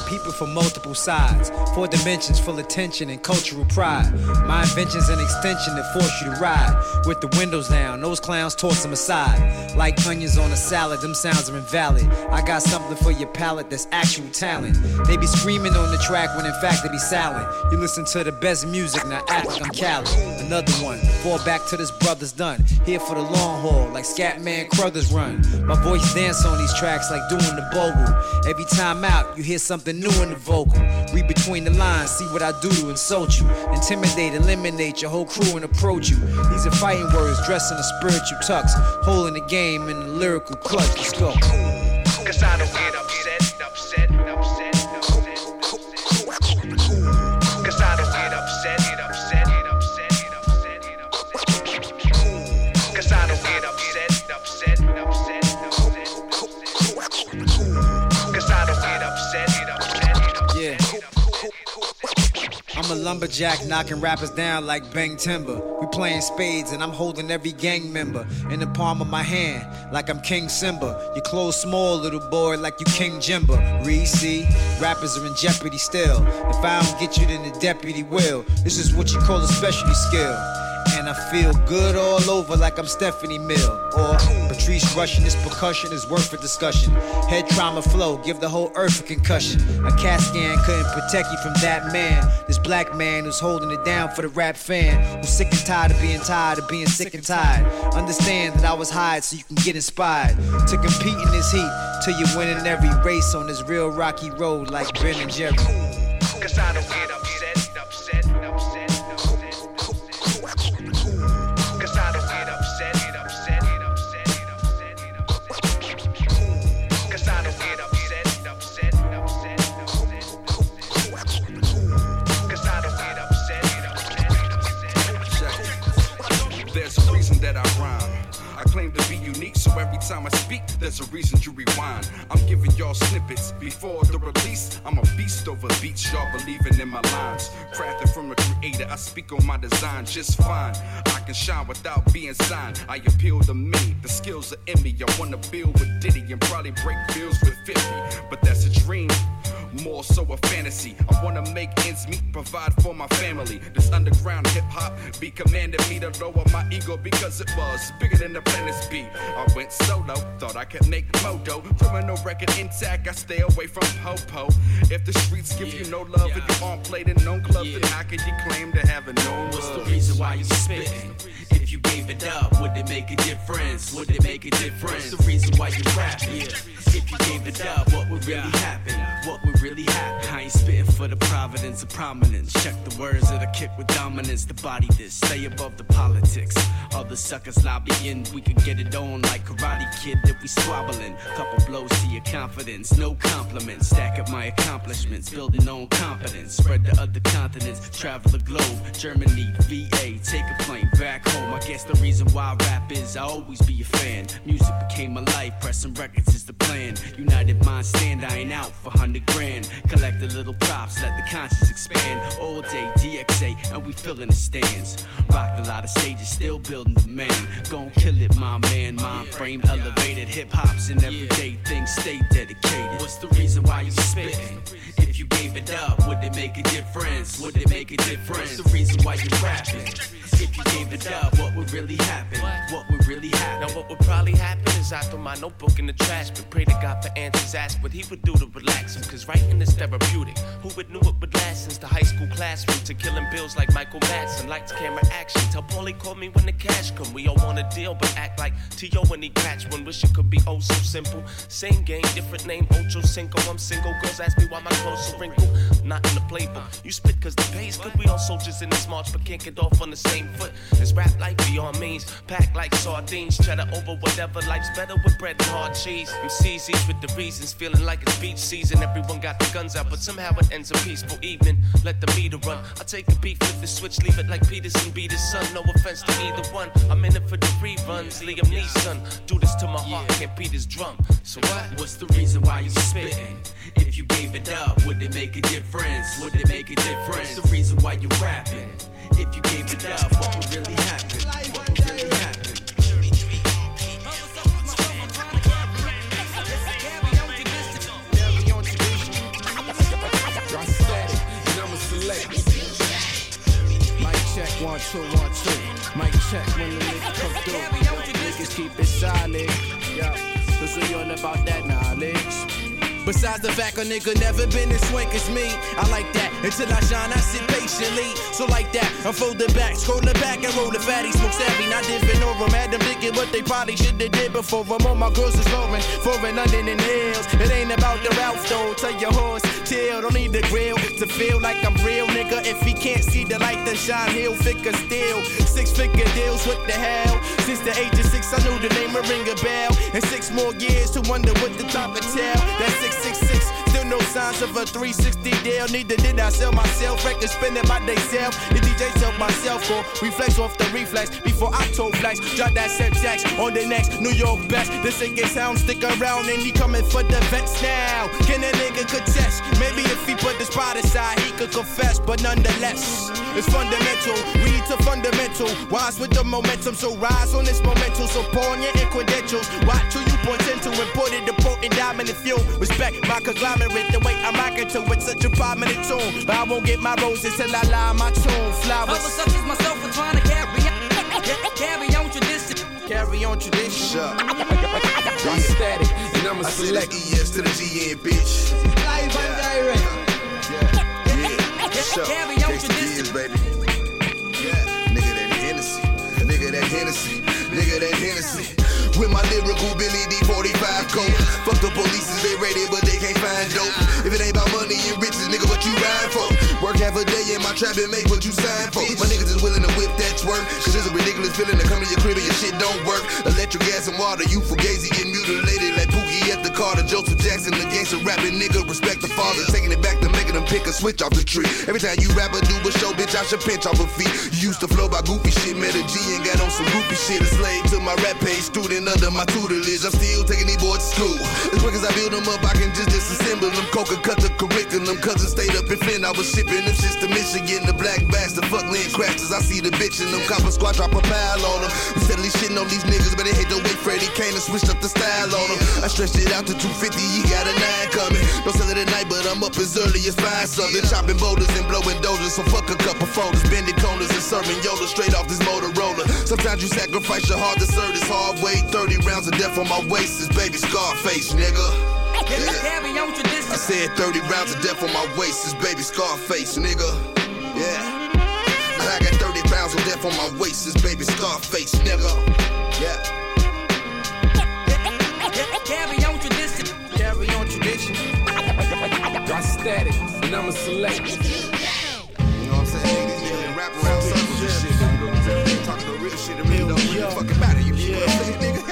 People from multiple sides. Four dimensions full of tension and cultural pride. My invention's an extension that force you to ride. With the windows down, those clowns toss them aside. Like onions on a salad, them sounds are invalid. I got something for your palate that's actual talent. They be screaming on the track when in fact they be silent. You listen to the best music, now act like I'm Cali. Another one, fall back to this brother's done. Here for the long haul, like Scatman Crothers run. My voice dance on these tracks like doing the bogle. Every time out, you hear something new in the vocal. Read between the lines, see what I do to insult you. Intimidate, eliminate your whole crew and approach you. These are fighting words dressed in a spiritual tux. Holding the game in a lyrical clutch. Let's go. Cause I don't get upset, lumberjack knocking rappers down like Bang Timber. We playing spades and I'm holding every gang member in the palm of my hand. like I'm King Simba. Your clothes small, little boy, like you King Jimba. Reese, rappers are in jeopardy still. If I don't get you, then the deputy will. This is what you call a specialty skill. And I feel good all over like I'm Stephanie Mill. Or Patrice Rushen, this percussion is worth a discussion. Head trauma flow, give the whole earth a concussion. A CAT scan couldn't protect you from that man. This black man who's holding it down for the rap fan. Who's sick and tired of being tired of being sick and tired. Understand that I was hired so you can get inspired to compete in this heat till you're winning every race on this real rocky road like Ben and Jerry. Cause I don't get upset, time I speak, there's a reason you rewind. I'm giving y'all snippets before the release. I'm a beast over beats, y'all believing in my lines. Crafted from a creator, I speak on my design just fine. I can shine without being signed. I appeal to me, the skills are in me. I wanna build with Diddy and probably break bills with 50, but that's a dream more so a fantasy. I wanna make ends meet, provide for my family. This underground hip hop be commanding me to lower my ego because it was bigger than the planet's beat. I went solo, thought I could make modo. Criminal record intact, I stay away from popo. If the streets give you no love and you aren't played in no club, then how can you claim to have a known What's the reason why you spitting? If you gave it up, would it make a difference? Would it make a difference? The reason why you rap, yeah. If you gave it up, what would really happen? What would really happen? I ain't spitting for the providence of prominence. Check the words of the kick with dominance. The body this, stay above the politics. Other suckers lobbying, we could get it on like Karate Kid if we squabbling. Couple blows to your confidence, no compliments. Stack up my accomplishments, building on competence. Spread to other continents, travel the globe. Germany, VA, take a plane back home. I guess the reason why I rap is I always be a fan. Music became my life, pressing records is the plan. United mind stand, I ain't out for 100 grand. Collect the little props, let the conscience expand. All day DXA, and we filling the stands. Rocked a lot of stages, still building the man. Gon' kill it, my man. Mind frame elevated, hip hop's an everyday thing. Stay dedicated. What's the reason why you spitting? If you gave it up, would it make a difference? Would it make a difference? What's The reason why you rapping. If you gave it up, what would really happen? What would really happen? Now what would probably happen is I throw my notebook in the trash, but pray to God for answers. Ask what he would do to relax him, cause writing is therapeutic. Who would knew it would last since the high school classroom to killing bills like Michael Madsen, lights, camera, action. Tell Paulie call me when the cash come. We all want a deal, but act like T.O. when he catch one. Wish it could be oh so simple. Same game, different name, Ocho Cinco. I'm single. Girls ask me why my clothes so wrinkled. Not in the playbook. You spit cause the pay's good. We all soldiers in this march, but can't get off on the same foot. It's rap like beyond means. Packed like sardines. Cheddar over whatever. Life's better with bread and hard cheese. MCs each with the reasons. Feeling like it's beach season. Everyone got the guns out, but somehow it ends a peaceful evening. Let the meter run. I take a beat, flip the switch, leave it like Peterson beat his son. No offense to either one. I'm in it for the reruns. Liam Neeson. Do this to my heart, can't beat his drum. So what? What's the reason why you spitting? If you gave it up, would it make a difference? Would it make a difference? The reason why you rapping. If you gave it up, what would really happen? What would really happen? Mic check, one, two, one, two. Mic check when the nigga come through. Niggas keep it solid. Yeah, cause we all about that knowledge. Besides the fact a nigga never been as swank as me. I like that. Until I shine, I sit patiently. So like that, I fold it back, scroll it back and roll the fatty. Smoke savvy, not dipping over. Mad them thinking what they probably should have did before. I'm on my girls is rolling, foreign London and hills. It ain't about the Ralph though. Tell your horse, tail, don't need the grill to feel like I'm real, nigga. If he can't see the light, then shine, he'll figure still. Six figure deals, what the hell? Since the age of six, I knew the name would ring a bell. And six more years to wonder what the top of tell. That 666, still no signs of a 360 deal. Neither did I sell myself. Records spinning by they self. The DJ tell myself or reflex off the reflex before I told flex. Drop that set tax on the next New York best. The sickest sound stick around and he coming for the vets now. Can a nigga contest? Maybe if he put the spot aside, he could confess. But nonetheless, it's fundamental. Read to fundamental. Wise with the momentum, so rise on this momentum. So pawn your credentials. Watch who you point into and it the potent diamond if you respect my conglomerate. The way I'm rocking to it, such a prominent tune. But I won't get my roses till I lie my tune. Flowers. Others such as myself are trying to carry on, carry on tradition. Carry on tradition. I'm static, and I'm a select ES to the GN, bitch. Live and direct. So, Carry on gangsta years, baby. Yeah, nigga that Hennessy, nigga that Hennessy, nigga that Hennessy. With my lyrical Billy D45 coat. Fuck the police, they ready, but they can't find dope. If it ain't about money and riches, nigga, what you ride for? Work half a day in my trap and make what you sign for. My niggas is willing to whip that twerk. Cause it's a ridiculous feeling to come to your crib and your shit don't work. Electric gas and water, you fugazi get mutilated like Pookie at the Carter. Joseph Jackson, the gangster rapping nigga, respect the father. Taking it back to making them pick a switch off the tree. Every time you rap or do a show, bitch, I should pinch off a feet. You used to flow by goofy shit, met a G and got on some goofy shit. A slave to my rap page, student under my tutelage. I'm still taking these boys to school. As quick as I build them up, I can just disassemble them. Coca cut the curriculum. Cousins stayed up in Flint, I was shipping them shits to Michigan. The black bastard, fuck land crashes. I see the bitch in them. Copper squad drop a pile on them. We steadily shitting on these niggas, but they hate the way Freddie came and switched up the style on them. I stretched it out to 250, he got a nine coming. Don't sell it at night, but I'm up as early as five something. Chopping boulders and blowing dozers, so fuck a couple folders. Bending corners and serving Yoda straight off this Motorola. Sometimes you sacrifice your heart to serve this hard way. 30 rounds of death on my waist is baby Scarface, nigga. Tradition. I said 30 rounds of death on my waist is baby Scarface, nigga. Yeah. I got 30 rounds of death on my waist is baby Scarface, nigga. Yeah. Static, and I'm a select. You know what I'm saying? Niggas usually rap around circles and shit. You know what I'm saying? Talk the real shit and really don't really fucking matter. You get what I'm saying, nigga?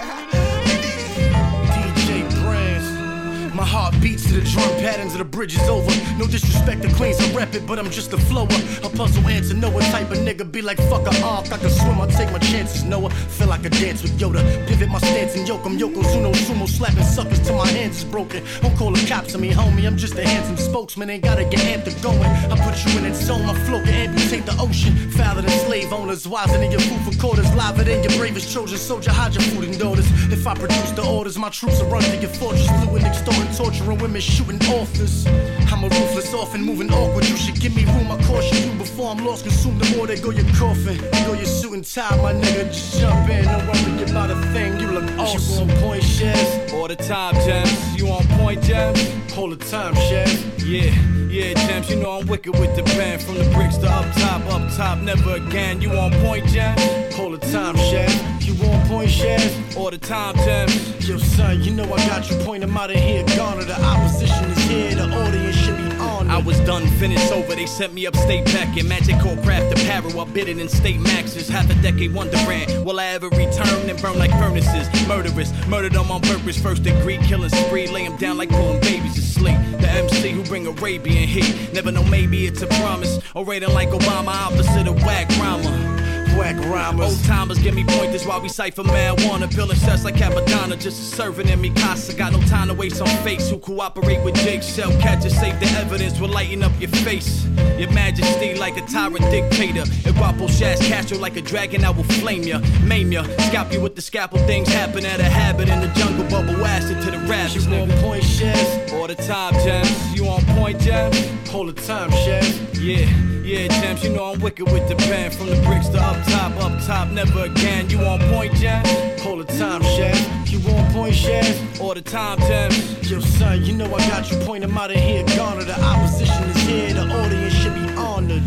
DJ Brands. My heart beats to the drum patterns of the bridge is over. No disrespect to Queens, I rep it, but I'm just a flower. A puzzle answer, know what type of nigga be like fuck a arc. I can swim, I take my chances, Noah. Feel like a dance with Yoda. Pivot my stance and yoke 'em. Yokozuna sumo slapping suckers till my hands is broken. Don't call the cops on me, homie. I'm just a handsome spokesman. Ain't gotta get amped going. I put you in that zone, my flow can amputate the ocean. Fouler than slave owners, wiser than your food for quarters, liver than your bravest Trojan soldier. Hide your food and daughters. If I produce the orders, my troops will run to your fortress. Fluid, extorting, torturing women, shooting authors. I'm a ruthless orphan, moving awkward. You should give me room. I caution you before I'm lost. Consume the more they go your coffin. Go your suit and tie, my nigga. Just jump in. Don't worry about a thing. You look awesome. You on point, chef. All the time, Gems. You on point, Gems? All the time, chef. Yeah, yeah, Gems. You know I'm wicked with the pen. From the bricks to up top, up top, never again. You on point, Gems? All the time, chef. You on point, chef. All the time, Gems. Yo, son, you know I got you. Point Point 'em out of here, Garner. The opposition here. The audience should be on. I was done, finished over. They sent me upstate back in Magic Core Craft apparel while bidding in state maxes. Half a decade wondering, will I ever return and burn like furnaces? Murderous, murdered them on purpose. First degree killing spree, lay 'em down like pulling babies to sleep. The MC who bring Arabian heat. Never know, maybe it's a promise. Or rating like Obama, opposite of whack rhymer. Whack rhymers. Old timers give me pointers while we cipher marijuana. Peeling shots like Cappadonna, just serving in me casa. Got no time to waste on fakes who cooperate with Jake Shell. Catch save the evidence, will lighten up your face. Your majesty like a tyrant dictator. If Guapo Shaz Castro like a dragon, I will flame ya, maim ya. Scalp you with the scalpel, things happen at a habit in the jungle. Bubble acid to the raps. You on point, chef. All the time, Gems. You on point, Gems? All the time, chef. Yeah, yeah, Gems. You know I'm wicked with the pen. From the bricks to up top, up top, never again. You on point, Gems? All the time, chef. You on point, chef. All the time, Gems. Yo, son, you know I got you. Point 'em out of here, Garner. The opposition is here. The audience should be honored.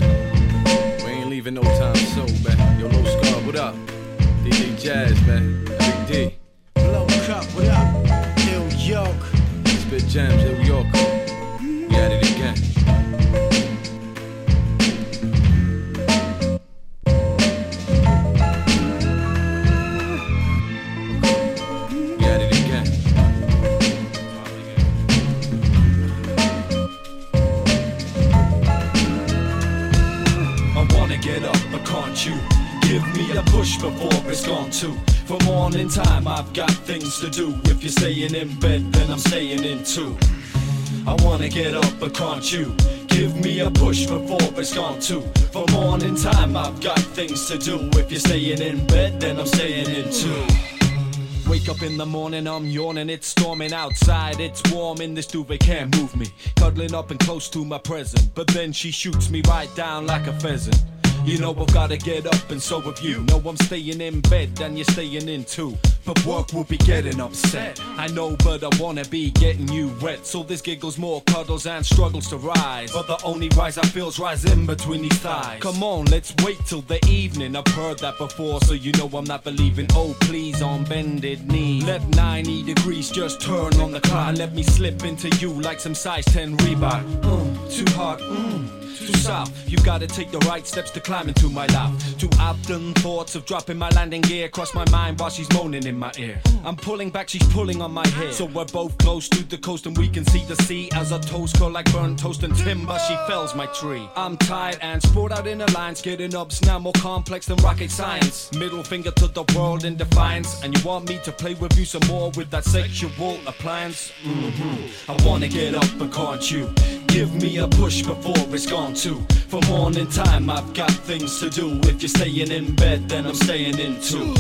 We ain't leaving no time soon, man. Yo, Low Scar, what up? DJ Jazz, man. Big D. Blow cup, what up? New York. Spit Jams, New York. Too. For morning time, I've got things to do. If you're staying in bed, then I'm staying in too. I wanna get up, but can't you? Give me a push before it's gone too. For morning time, I've got things to do. If you're staying in bed, then I'm staying in too. Wake up in the morning, I'm yawning, it's storming outside, it's warm in this duvet, can't move me. Cuddling up and close to my present, but then she shoots me right down like a pheasant. You know I've gotta get up and so have you. Know I'm staying in bed and you're staying in too. But work will be getting upset. I know, but I wanna be getting you wet. So this giggles more cuddles and struggles to rise. But the only rise I feel's rising between these thighs. Come on, let's wait till the evening. I've heard that before, so you know I'm not believing. Oh, please, on bended knee. Let 90 degrees just turn on the clock. Let me slip into you like some size 10 Reebok. Mm, too hard, mm too soft. You gotta take the right steps to climb into my life. Too often thoughts of dropping my landing gear cross my mind while she's moaning in my ear. I'm pulling back, she's pulling on my hair. So we're both close to the coast and we can see the sea as our toes curl like burnt toast and timber. She fells my tree. I'm tired and sprawled out in a line, getting ups now more complex than rocket science. Middle finger to the world in defiance. And you want me to play with you some more with that sexual appliance? Mm-hmm. I wanna get up, but can't you? Give me a push before it's gone too. For morning time, I've got things to do. If you're staying in bed, then I'm staying in too.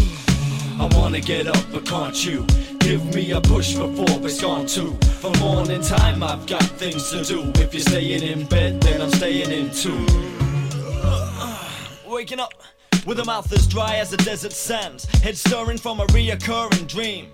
I wanna get up, but can't you? Give me a push before it's gone too. For morning time, I've got things to do. If you're staying in bed, then I'm staying in too. Waking up with a mouth as dry as the desert sands, head stirring from a reoccurring dream.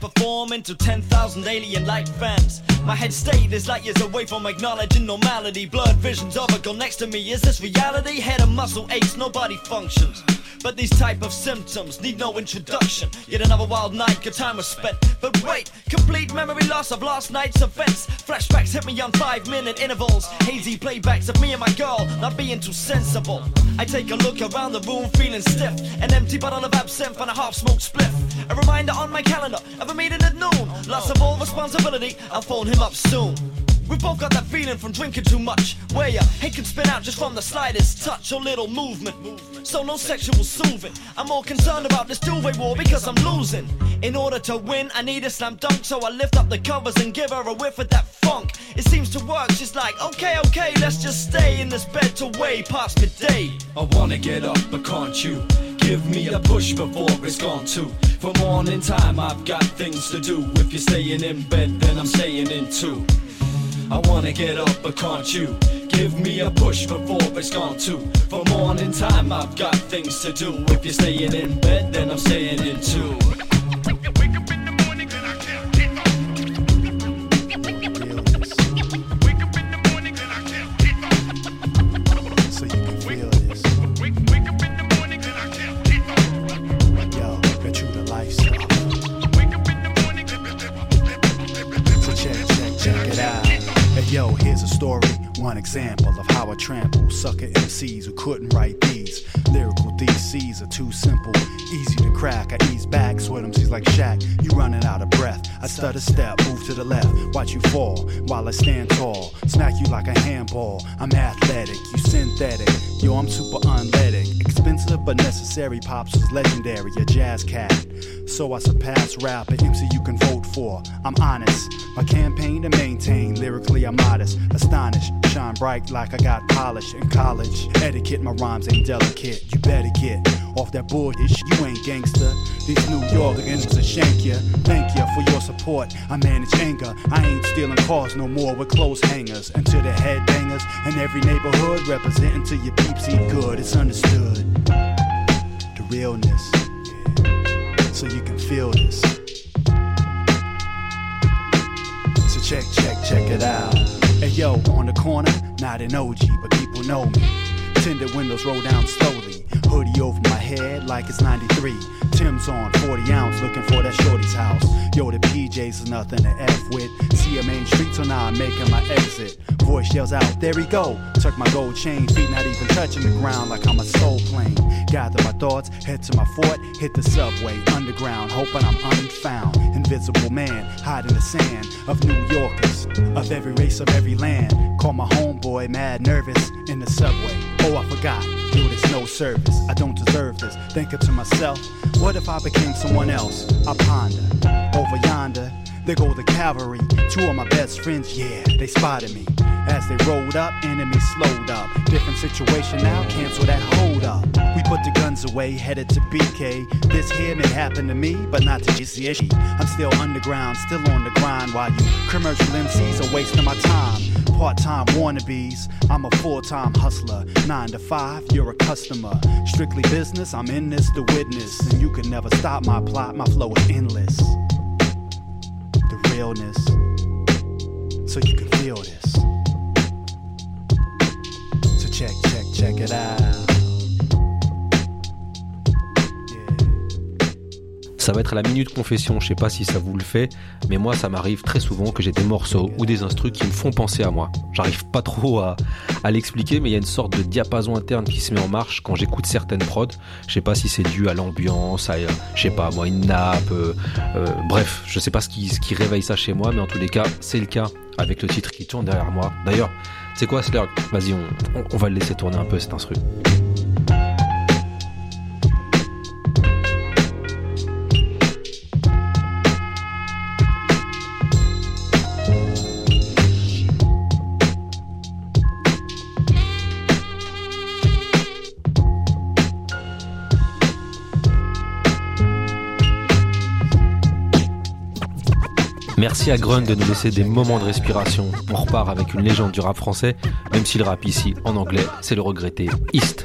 Performing to 10,000 alien light fans. My head state is light years away from acknowledging normality. Blood visions of a girl next to me. Is this reality? Head and muscle aches, nobody functions. But these type of symptoms need no introduction. Yet another wild night, good time was spent. But wait, complete memory loss of last night's events. Flashbacks hit me on five minute intervals. Hazy playbacks of me and my girl not being too sensible. I take a look around the room feeling stiff. An empty bottle of absinthe and a half smoked spliff. A reminder on my calendar of a meeting at noon. Lots of all responsibility, I'll phone him up soon. We both got that feeling from drinking too much. Where your head can spin out just from the slightest touch or little movement. So no sexual soothing. I'm more concerned about this duvet war because I'm losing. In order to win, I need a slam dunk. So I lift up the covers and give her a whiff of that funk. It seems to work. She's like, okay, okay, let's just stay in this bed till way past midday. I wanna get up, but can't you? Give me a push before it's gone too. For morning time, I've got things to do. If you're staying in bed, then I'm staying in too. I wanna get up, but can't you? Give me a push before it's gone too. For morning time, I've got things to do. If you're staying in bed, then I'm staying in too. Yo, here's a story, one example of how I trample sucker MCs who couldn't write these. Lyrical theses are too simple, easy to crack. I ease back, sweat MCs like Shaq. You running out of breath. I stutter step, move to the left, watch you fall while I stand tall. Smack you like a handball. I'm athletic, you synthetic. Yo, I'm super unleaded. Expensive but necessary. Pops was legendary, a jazz cat. So I surpass rap, an MC you can vote for. I'm honest. My campaign to maintain, lyrically I'm modest, astonished, shine bright like I got polish in college. Etiquette, my rhymes ain't delicate. You better get off that bullshit. You ain't gangster. These New Yorkers will shank ya. Thank ya for your support. I manage anger. I ain't stealing cars no more with clothes hangers. And to the headbangers in every neighborhood, representing to your peeps eat good. It's understood. The realness. So you can feel this. So check, check, check it out. Hey yo, on the corner, not an OG, but people know me. Tinted windows roll down slowly. Hoodie over my head like it's 93. Tim's on 40 ounce, looking for that shorty's house. Yo, the PJs is nothing to F with. See a main street, so now I'm making my exit. Voice yells out, there he go. Tuck my gold chain, feet not even touching the ground like I'm a soul plane. Gather my thoughts, head to my fort, hit the subway, underground, hoping I'm unfound. Invisible man, hide in the sand of New Yorkers, of every race, of every land. Call my homeboy, mad nervous, in the subway. Oh, I forgot, do this no service. I don't deserve this. Thinking to myself, what if I became someone else? I ponder. Over yonder, there go the cavalry. Two of my best friends, yeah, they spotted me. As they rolled up, enemies slowed up. Different situation now, cancel that hold up. We put the guns away, headed to BK. This here may happen to me, but not to GCH. I'm still underground, still on the grind, while you commercial MCs are wasting my time. Part time wannabes, I'm a full time hustler. Nine to five, you're a customer. Strictly business, I'm in this to witness. And you can never stop my plot, my flow is endless. The realness, so you can feel this. So check, check, check it out. Ça va être la minute confession, je sais pas si ça vous le fait, mais moi ça m'arrive très souvent que j'ai des morceaux ou des instrus qui me font penser à moi. J'arrive pas trop à, l'expliquer, mais il y a une sorte de diapason interne qui se met en marche quand j'écoute certaines prods. Je sais pas si c'est dû à l'ambiance, à, euh, je sais pas moi, une nappe, euh, euh, bref, je sais pas ce qui, réveille ça chez moi, mais en tous les cas, c'est le cas avec le titre qui tourne derrière moi. D'ailleurs, c'est quoi Slurg? Vas-y, on va le laisser tourner un peu cet instru. Merci à Grunt de nous laisser des moments de respiration. On repart avec une légende du rap français, même si le rap ici, en anglais, c'est le regretté East.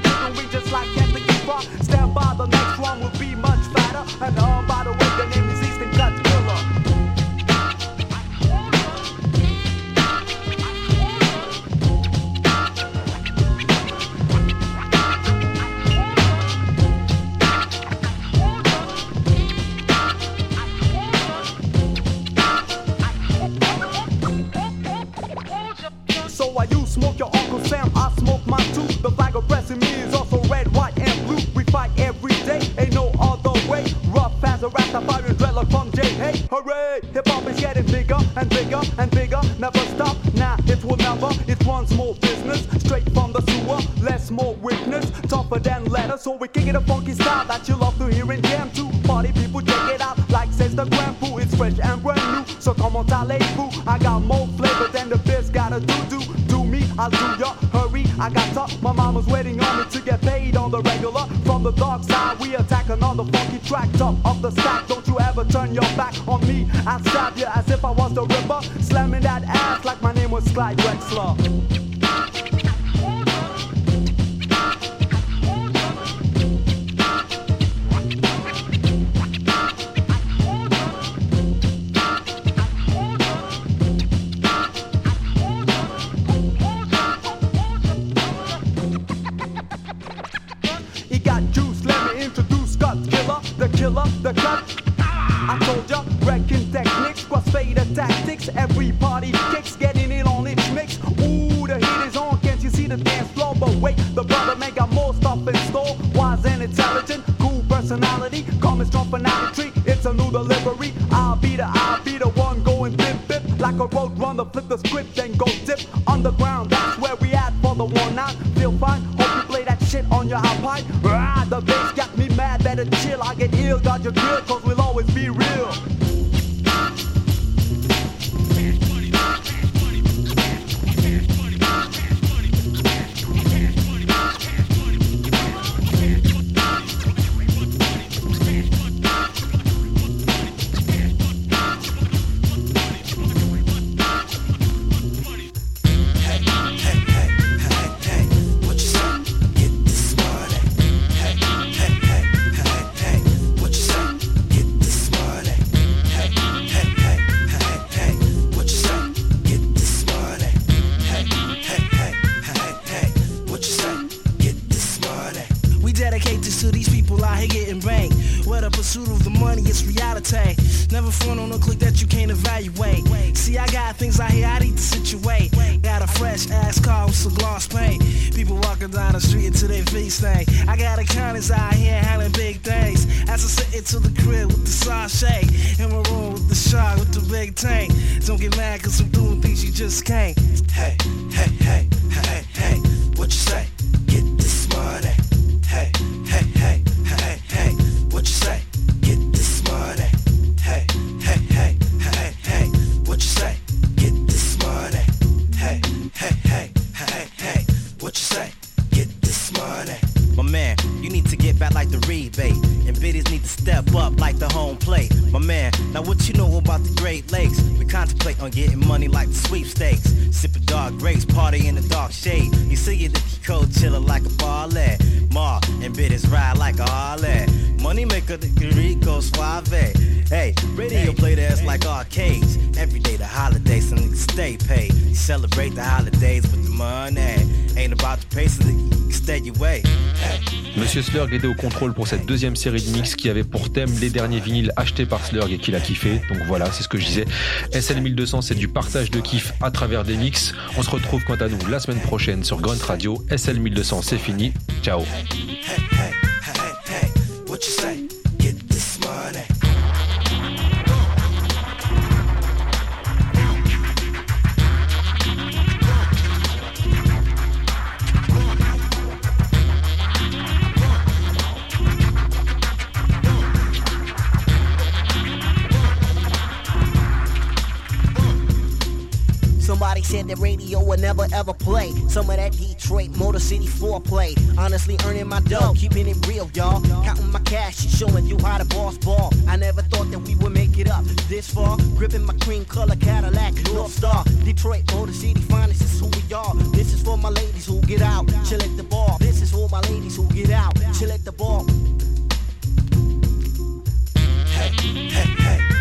got to do it. That's where we at for the one night. Feel fine, hope you play that shit on your iPod. Ah, the bass got me mad, better chill. I get ill, got your grill, celebrate the holidays with the money. Ain't about so stay. Monsieur Slurg était au contrôle pour cette deuxième série de mix qui avait pour thème les derniers vinyles achetés par Slurg et qu'il a kiffé. Donc voilà, c'est ce que je disais. SL 1200, c'est du partage de kiff à travers des mix. On se retrouve quant à nous la semaine prochaine sur Grunt Radio. SL 1200, c'est fini. Ciao. What you say? the radio will never ever play. Some of that Detroit Motor City foreplay. Honestly earning my dough, keeping it real, y'all. Counting my cash, showing you how to boss ball. I never thought that we would make it up this far. Gripping my cream color Cadillac, North Star. Detroit Motor City finest is who we are. This is for my ladies who get out, chill at the bar. This is for my ladies who get out, chill at the bar. Hey, hey, hey.